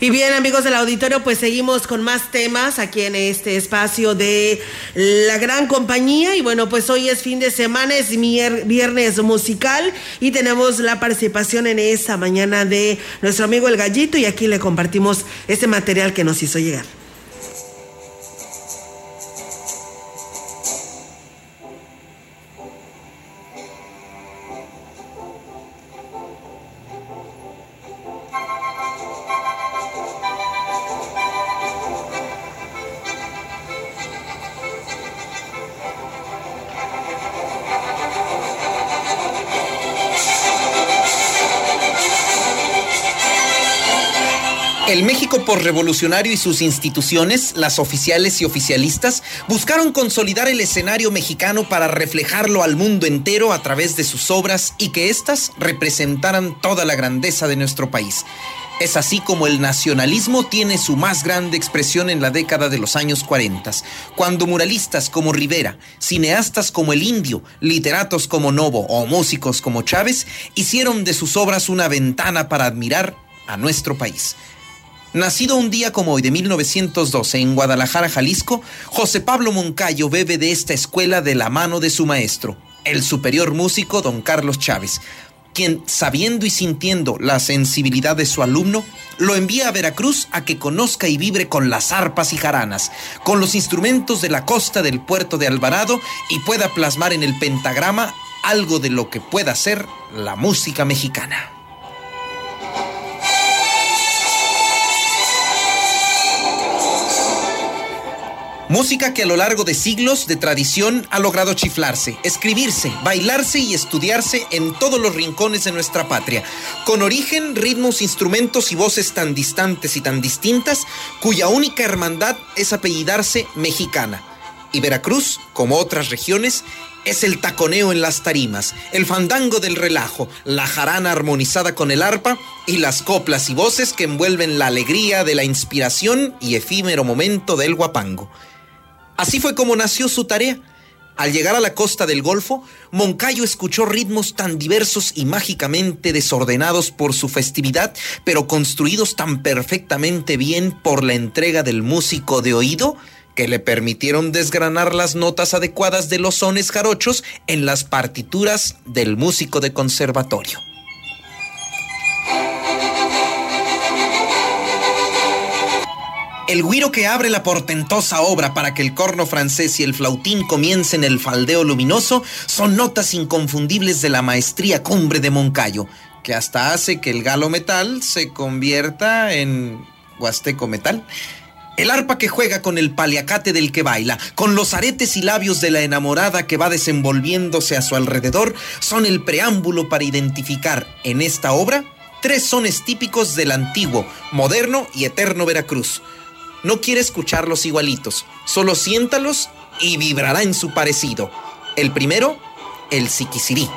Y bien, amigos del auditorio, pues seguimos con más temas aquí en este espacio de la gran compañía. Y bueno, pues hoy es fin de semana, es viernes musical y tenemos la participación en esta mañana de nuestro amigo El Gallito y aquí le compartimos este material que nos hizo llegar. El México revolucionario y sus instituciones, las oficiales y oficialistas, buscaron consolidar el escenario mexicano para reflejarlo al mundo entero a través de sus obras y que éstas representaran toda la grandeza de nuestro país. Es así como el nacionalismo tiene su más grande expresión en la década de los años 40, cuando muralistas como Rivera, cineastas como El Indio, literatos como Novo o músicos como Chávez hicieron de sus obras una ventana para admirar a nuestro país. Nacido un día como hoy de 1912 en Guadalajara, Jalisco, José Pablo Moncayo bebe de esta escuela de la mano de su maestro, el superior músico don Carlos Chávez, quien, sabiendo y sintiendo la sensibilidad de su alumno, lo envía a Veracruz a que conozca y vibre con las arpas y jaranas, con los instrumentos de la costa del puerto de Alvarado y pueda plasmar en el pentagrama algo de lo que pueda ser la música mexicana. Música que a lo largo de siglos de tradición ha logrado chiflarse, escribirse, bailarse y estudiarse en todos los rincones de nuestra patria, con origen, ritmos, instrumentos y voces tan distantes y tan distintas, cuya única hermandad es apellidarse mexicana. Y Veracruz, como otras regiones, es el taconeo en las tarimas, el fandango del relajo, la jarana armonizada con el arpa y las coplas y voces que envuelven la alegría de la inspiración y efímero momento del guapango. Así fue como nació su tarea. Al llegar a la costa del Golfo, Moncayo escuchó ritmos tan diversos y mágicamente desordenados por su festividad, pero construidos tan perfectamente bien por la entrega del músico de oído, que le permitieron desgranar las notas adecuadas de los sones jarochos en las partituras del músico de conservatorio. El guiro que abre la portentosa obra para que el corno francés y el flautín comiencen el faldeo luminoso son notas inconfundibles de la maestría cumbre de Moncayo, que hasta hace que el galo metal se convierta en huasteco metal. El arpa que juega con el paliacate del que baila, con los aretes y labios de la enamorada que va desenvolviéndose a su alrededor, son el preámbulo para identificar en esta obra tres sones típicos del antiguo, moderno y eterno Veracruz no quiere escucharlos igualitos, solo siéntalos y vibrará en su parecido. El primero, el siquisirí.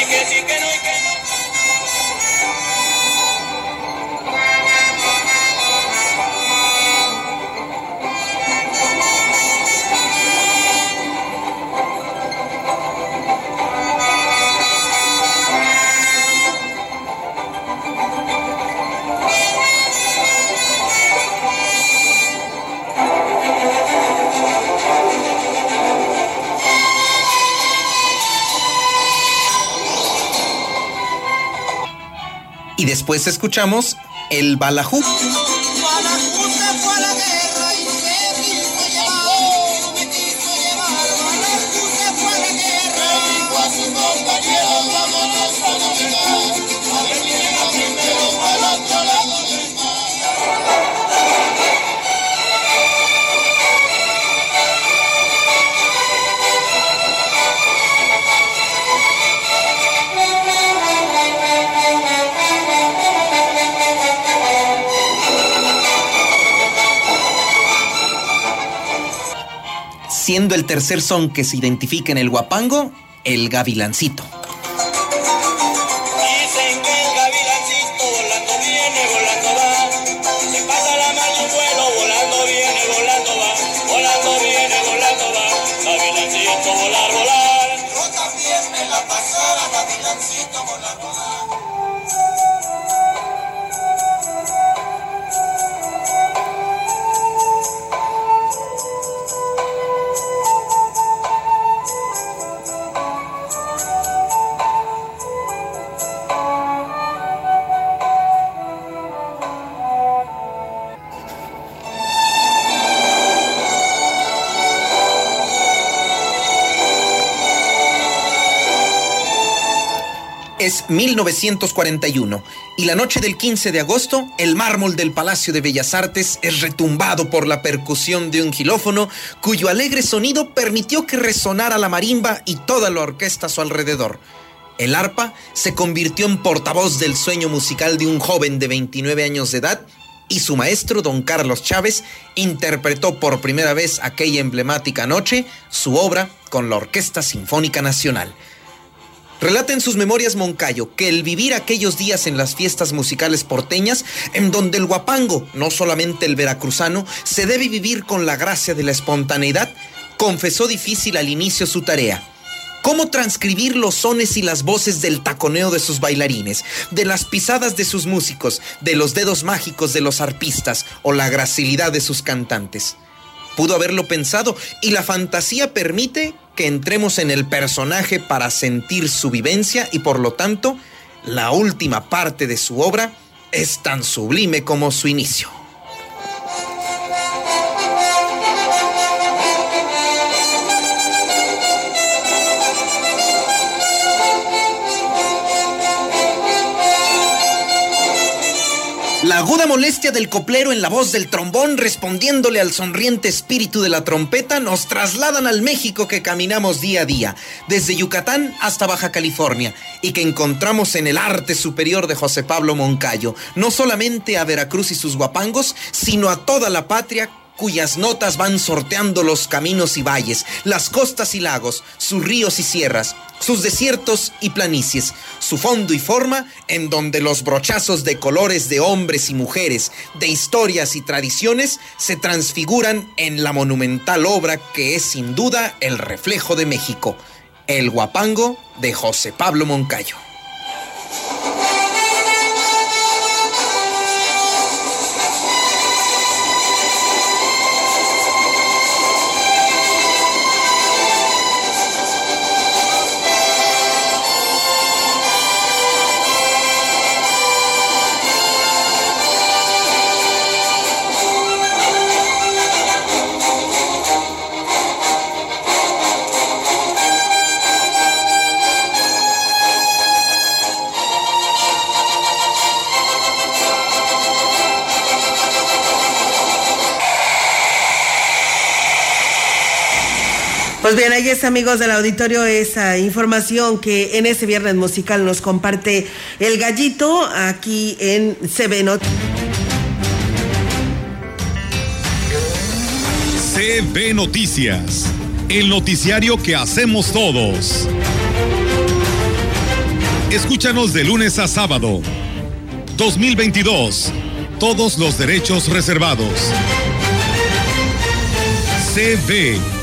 Y después escuchamos el balajú. Siendo el tercer son que se identifica en el guapango, el gavilancito. Es 1941 y la noche del 15 de agosto, el mármol del Palacio de Bellas Artes es retumbado por la percusión de un gilófono cuyo alegre sonido permitió que resonara la marimba y toda la orquesta a su alrededor. El arpa se convirtió en portavoz del sueño musical de un joven de 29 años de edad y su maestro, don Carlos Chávez, interpretó por primera vez aquella emblemática noche su obra con la Orquesta Sinfónica Nacional. Relata en sus memorias Moncayo que el vivir aquellos días en las fiestas musicales porteñas, en donde el guapango, no solamente el veracruzano, se debe vivir con la gracia de la espontaneidad, confesó difícil al inicio su tarea. Cómo transcribir los sones y las voces del taconeo de sus bailarines, de las pisadas de sus músicos, de los dedos mágicos de los arpistas o la gracilidad de sus cantantes. Pudo haberlo pensado y la fantasía permite que entremos en el personaje para sentir su vivencia y por lo tanto la última parte de su obra es tan sublime como su inicio. Aguda molestia del coplero en la voz del trombón respondiéndole al sonriente espíritu de la trompeta nos trasladan al México que caminamos día a día, desde Yucatán hasta Baja California, y que encontramos en el arte superior de José Pablo Moncayo, no solamente a Veracruz y sus guapangos, sino a toda la patria cuyas notas van sorteando los caminos y valles, las costas y lagos, sus ríos y sierras, sus desiertos y planicies, su fondo y forma en donde los brochazos de colores de hombres y mujeres, de historias y tradiciones se transfiguran en la monumental obra que es sin duda el reflejo de México, El Guapango de José Pablo Moncayo. Pues bien, ahí es amigos del auditorio esa información que en ese viernes musical nos comparte el gallito aquí en CB Noticias. CB Noticias, el noticiario que hacemos todos. Escúchanos de lunes a sábado. 2022. Todos los derechos reservados. CB